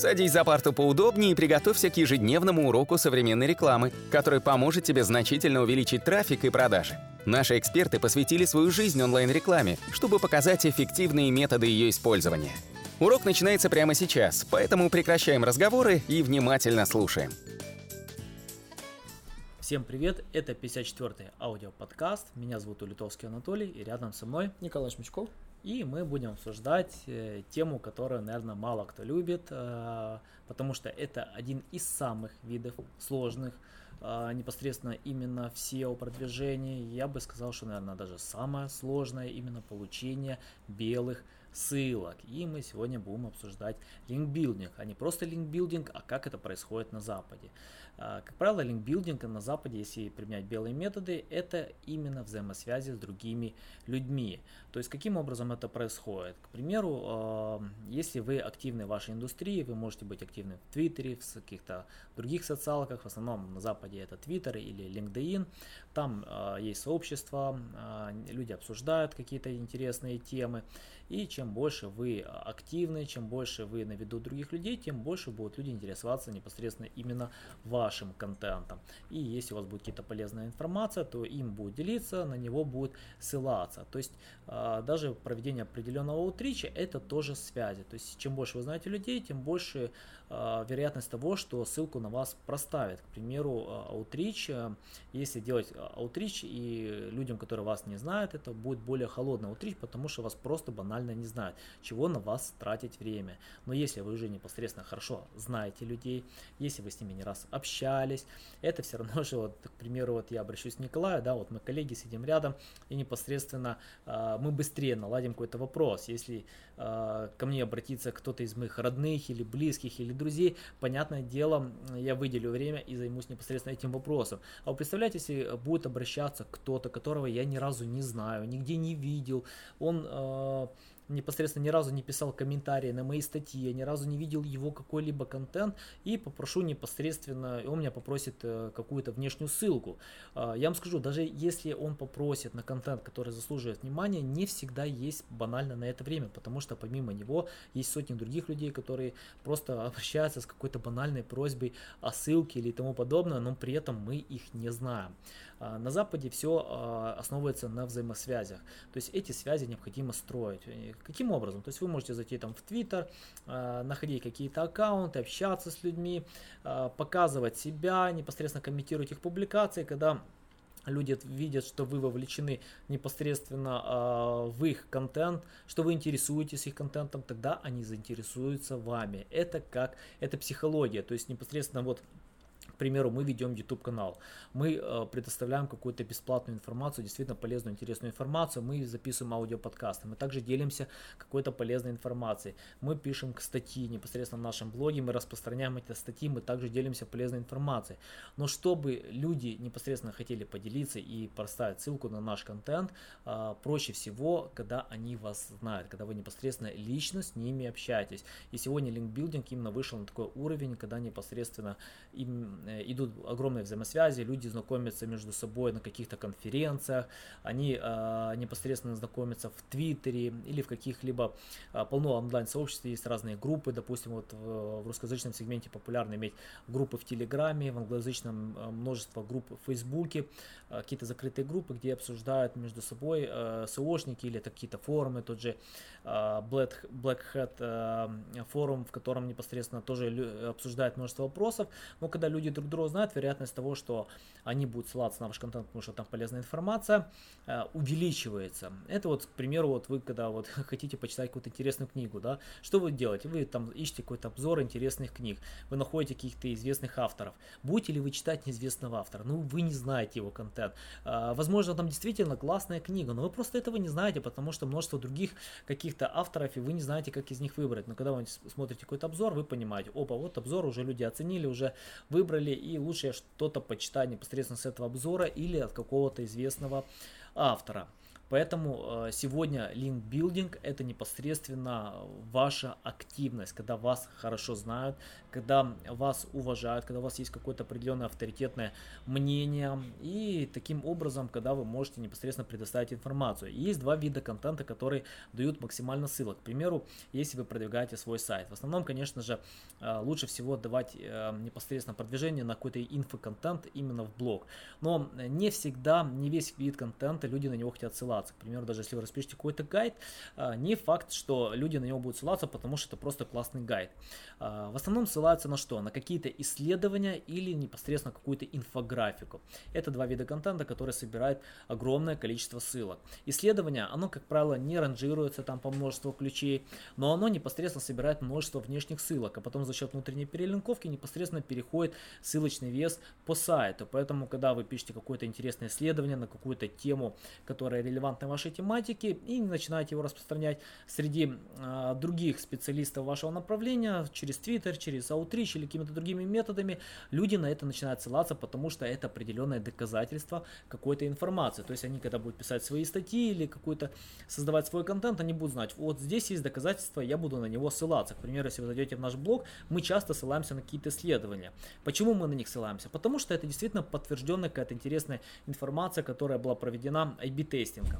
Садись за парту поудобнее и приготовься к ежедневному уроку современной рекламы, который поможет тебе значительно увеличить трафик и продажи. Наши эксперты посвятили свою жизнь онлайн-рекламе, чтобы показать эффективные методы ее использования. Урок начинается прямо сейчас, поэтому прекращаем разговоры и внимательно слушаем. Всем привет, это 54-й аудиоподкаст. Меня зовут Улитовский Анатолий, и рядом со мной Николай Шмичков. И мы будем обсуждать э, тему, которую, наверное, мало кто любит, э, потому что это один из самых видов сложных, э, непосредственно именно в SEO-продвижении. Я бы сказал, что, наверное, даже самое сложное именно получение белых ссылок. И мы сегодня будем обсуждать линкбилдинг, а не просто линкбилдинг, а как это происходит на Западе. А, как правило, линкбилдинг на Западе, если применять белые методы, это именно взаимосвязи с другими людьми. То есть, каким образом это происходит? К примеру, а, если вы активны в вашей индустрии, вы можете быть активны в Твиттере, в каких-то других социалках, в основном на Западе это Твиттер или LinkedIn, там а, есть сообщество, люди обсуждают какие-то интересные темы, и больше вы активны, чем больше вы на виду других людей, тем больше будут люди интересоваться непосредственно именно вашим контентом. И если у вас будет какая-то полезная информация, то им будет делиться, на него будет ссылаться. То есть а, даже проведение определенного утрича это тоже связи. То есть чем больше вы знаете людей, тем больше а, вероятность того, что ссылку на вас проставят. К примеру, аутрич, если делать аутрич и людям, которые вас не знают, это будет более холодный аутрич, потому что вас просто банально не знают, чего на вас тратить время. Но если вы уже непосредственно хорошо знаете людей, если вы с ними не раз общались, это все равно же, вот, к примеру, вот я обращусь к Николаю, да, вот мы коллеги сидим рядом, и непосредственно э, мы быстрее наладим какой-то вопрос. Если э, ко мне обратится кто-то из моих родных или близких или друзей, понятное дело, я выделю время и займусь непосредственно этим вопросом. А вы представляете, если будет обращаться кто-то, которого я ни разу не знаю, нигде не видел, он э, непосредственно ни разу не писал комментарии на мои статьи, я ни разу не видел его какой-либо контент и попрошу непосредственно, он меня попросит э, какую-то внешнюю ссылку. А, я вам скажу, даже если он попросит на контент, который заслуживает внимания, не всегда есть банально на это время, потому что помимо него есть сотни других людей, которые просто обращаются с какой-то банальной просьбой о ссылке или тому подобное, но при этом мы их не знаем. А, на Западе все а, основывается на взаимосвязях, то есть эти связи необходимо строить. Каким образом? То есть вы можете зайти там в Твиттер, э, находить какие-то аккаунты, общаться с людьми, показывать себя, непосредственно комментировать их публикации, когда люди видят, что вы вовлечены непосредственно э, в их контент, что вы интересуетесь их контентом, тогда они заинтересуются вами. Это как, это психология, то есть непосредственно вот примеру, мы ведем YouTube канал, мы э, предоставляем какую-то бесплатную информацию, действительно полезную, интересную информацию, мы записываем аудиоподкасты, мы также делимся какой-то полезной информацией, мы пишем статьи непосредственно в нашем блоге, мы распространяем эти статьи, мы также делимся полезной информацией. Но чтобы люди непосредственно хотели поделиться и поставить ссылку на наш контент, э, проще всего, когда они вас знают, когда вы непосредственно лично с ними общаетесь. И сегодня линкбилдинг именно вышел на такой уровень, когда непосредственно им идут огромные взаимосвязи, люди знакомятся между собой на каких-то конференциях, они э, непосредственно знакомятся в Твиттере или в каких-либо э, полно онлайн-сообществ, есть разные группы, допустим, вот в, русскоязычном сегменте популярно иметь группы в Телеграме, в англоязычном э, множество групп в Фейсбуке, э, какие-то закрытые группы, где обсуждают между собой э, СОшники или какие-то форумы, тот же э, Black, Black Hat э, форум, в котором непосредственно тоже обсуждают множество вопросов, но когда люди друг друга знают, вероятность того, что они будут ссылаться на ваш контент, потому что там полезная информация, э, увеличивается. Это вот, к примеру, вот вы когда вот хотите почитать какую-то интересную книгу, да, что вы делаете? Вы там ищете какой-то обзор интересных книг, вы находите каких-то известных авторов. Будете ли вы читать неизвестного автора? Ну, вы не знаете его контент. Э, возможно, там действительно классная книга, но вы просто этого не знаете, потому что множество других каких-то авторов, и вы не знаете, как из них выбрать. Но когда вы смотрите какой-то обзор, вы понимаете, опа, вот обзор уже люди оценили, уже выбрали выбрали, и лучше я что-то почитаю непосредственно с этого обзора или от какого-то известного автора. Поэтому э, сегодня линкбилдинг это непосредственно ваша активность, когда вас хорошо знают, когда вас уважают, когда у вас есть какое-то определенное авторитетное мнение и таким образом, когда вы можете непосредственно предоставить информацию. Есть два вида контента, которые дают максимально ссылок. К примеру, если вы продвигаете свой сайт. В основном, конечно же, э, лучше всего давать э, непосредственно продвижение на какой-то инфоконтент именно в блог. Но не всегда, не весь вид контента люди на него хотят ссылаться. К примеру, даже если вы распишете какой-то гайд, э, не факт, что люди на него будут ссылаться, потому что это просто классный гайд. В основном ссылаются на что? На какие-то исследования или непосредственно какую-то инфографику. Это два вида контента, которые собирают огромное количество ссылок. Исследование, оно, как правило, не ранжируется там по множеству ключей, но оно непосредственно собирает множество внешних ссылок, а потом за счет внутренней перелинковки непосредственно переходит ссылочный вес по сайту. Поэтому, когда вы пишете какое-то интересное исследование на какую-то тему, которая релевантна вашей тематике, и начинаете его распространять среди э, других специалистов вашего направления, через Twitter, через Outreach или какими-то другими методами, люди на это начинают ссылаться, потому что это определенное доказательство какой-то информации. То есть они, когда будут писать свои статьи или какой-то создавать свой контент, они будут знать, вот здесь есть доказательства, я буду на него ссылаться. К примеру, если вы зайдете в наш блог, мы часто ссылаемся на какие-то исследования. Почему мы на них ссылаемся? Потому что это действительно подтвержденная какая-то интересная информация, которая была проведена IB-тестингом.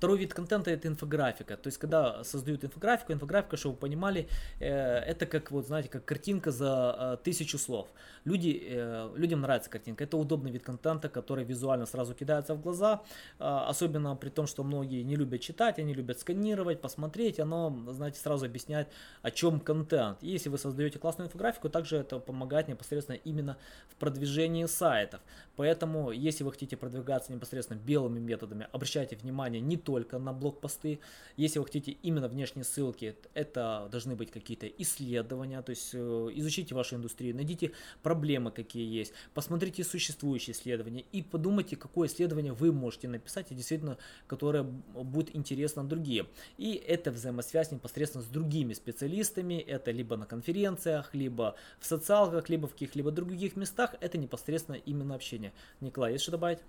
Второй вид контента это инфографика. То есть, когда создают инфографику, инфографика, чтобы вы понимали, э, это как, вот, знаете, как картинка за э, тысячу слов. Люди, э, людям нравится картинка. Это удобный вид контента, который визуально сразу кидается в глаза. Особенно при том, что многие не любят читать, они любят сканировать, посмотреть. Оно, знаете, сразу объясняет, о чем контент. И если вы создаете классную инфографику, также это помогает непосредственно именно в продвижении сайтов. Поэтому, если вы хотите продвигаться непосредственно белыми методами, обращайте внимание не только только на блокпосты. Если вы хотите именно внешние ссылки, это должны быть какие-то исследования, то есть э, изучите вашу индустрию, найдите проблемы, какие есть, посмотрите существующие исследования и подумайте, какое исследование вы можете написать, и действительно, которое будет интересно другим. И это взаимосвязь непосредственно с другими специалистами, это либо на конференциях, либо в социалках, либо в каких-либо других местах, это непосредственно именно общение. Николай, есть что добавить?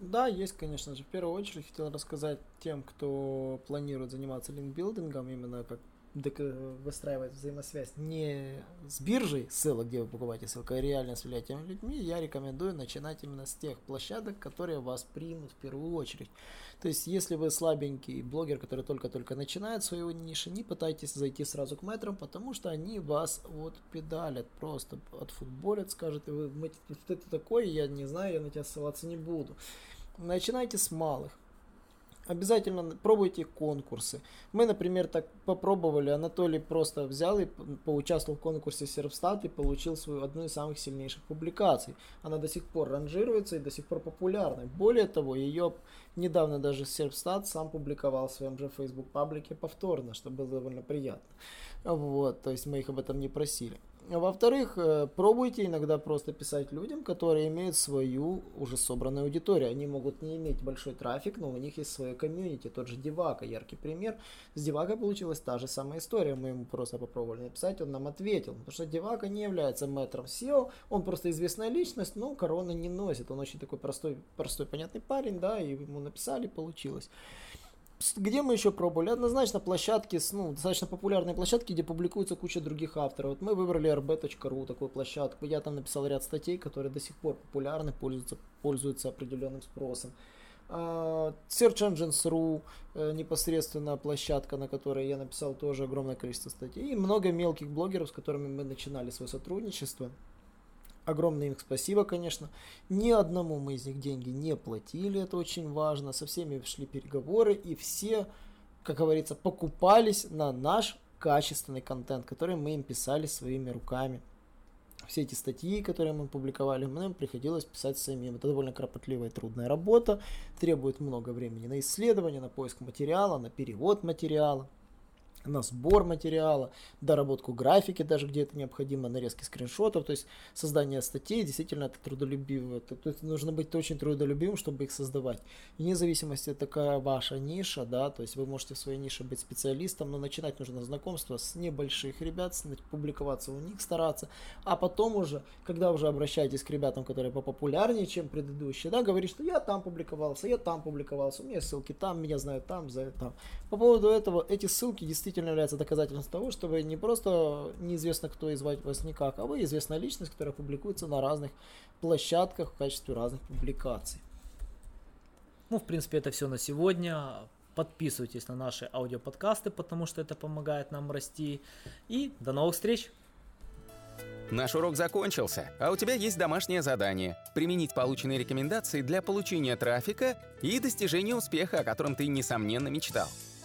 Да, есть, конечно же. В первую очередь хотел рассказать тем, кто планирует заниматься линкбилдингом, именно как выстраивать взаимосвязь не с биржей ссылок, где вы покупаете ссылку, а реально с влиятельными людьми, я рекомендую начинать именно с тех площадок, которые вас примут в первую очередь. То есть, если вы слабенький блогер, который только-только начинает свою нишу, не пытайтесь зайти сразу к метрам, потому что они вас вот педалят, просто отфутболят, скажут, вы, ты такой, я не знаю, я на тебя ссылаться не буду. Начинайте с малых. Обязательно пробуйте конкурсы. Мы, например, так попробовали. Анатолий просто взял и поучаствовал в конкурсе Сервстат и получил свою одну из самых сильнейших публикаций. Она до сих пор ранжируется и до сих пор популярна. Более того, ее недавно даже Serpstat сам публиковал в своем же Facebook паблике повторно, что было довольно приятно. Вот, то есть мы их об этом не просили. Во-вторых, э, пробуйте иногда просто писать людям, которые имеют свою уже собранную аудиторию. Они могут не иметь большой трафик, но у них есть свое комьюнити. Тот же Девака, яркий пример. С Девака получилась та же самая история. Мы ему просто попробовали написать, он нам ответил. Потому что Девака не является мэтром SEO, он просто известная личность, но короны не носит. Он очень такой простой, простой понятный парень, да, и ему написали, получилось. Где мы еще пробовали? Однозначно площадки, ну, достаточно популярные площадки, где публикуется куча других авторов. Вот мы выбрали rb.ru, такую площадку. Я там написал ряд статей, которые до сих пор популярны, пользуются, пользуются определенным спросом. Uh, Search Engines.ru uh, непосредственно площадка, на которой я написал тоже огромное количество статей. И много мелких блогеров, с которыми мы начинали свое сотрудничество. Огромное им спасибо, конечно. Ни одному мы из них деньги не платили, это очень важно. Со всеми шли переговоры, и все, как говорится, покупались на наш качественный контент, который мы им писали своими руками. Все эти статьи, которые мы публиковали, нам приходилось писать самим. Это довольно кропотливая и трудная работа, требует много времени на исследование, на поиск материала, на перевод материала. На сбор материала, доработку графики даже где это необходимо, нарезки скриншотов, то есть создание статей, действительно это трудолюбиво. То, есть нужно быть очень трудолюбивым, чтобы их создавать. Вне зависимости, такая ваша ниша, да, то есть вы можете в своей нише быть специалистом, но начинать нужно знакомство с небольших ребят, публиковаться у них, стараться, а потом уже, когда уже обращаетесь к ребятам, которые попопулярнее, чем предыдущие, да, говорить, что я там публиковался, я там публиковался, у меня ссылки там, меня знают там, за там. По поводу этого, эти ссылки действительно действительно является доказательством того, что вы не просто неизвестно кто и звать вас никак, а вы известная личность, которая публикуется на разных площадках в качестве разных публикаций. Ну, в принципе, это все на сегодня. Подписывайтесь на наши аудиоподкасты, потому что это помогает нам расти. И до новых встреч! Наш урок закончился, а у тебя есть домашнее задание – применить полученные рекомендации для получения трафика и достижения успеха, о котором ты, несомненно, мечтал.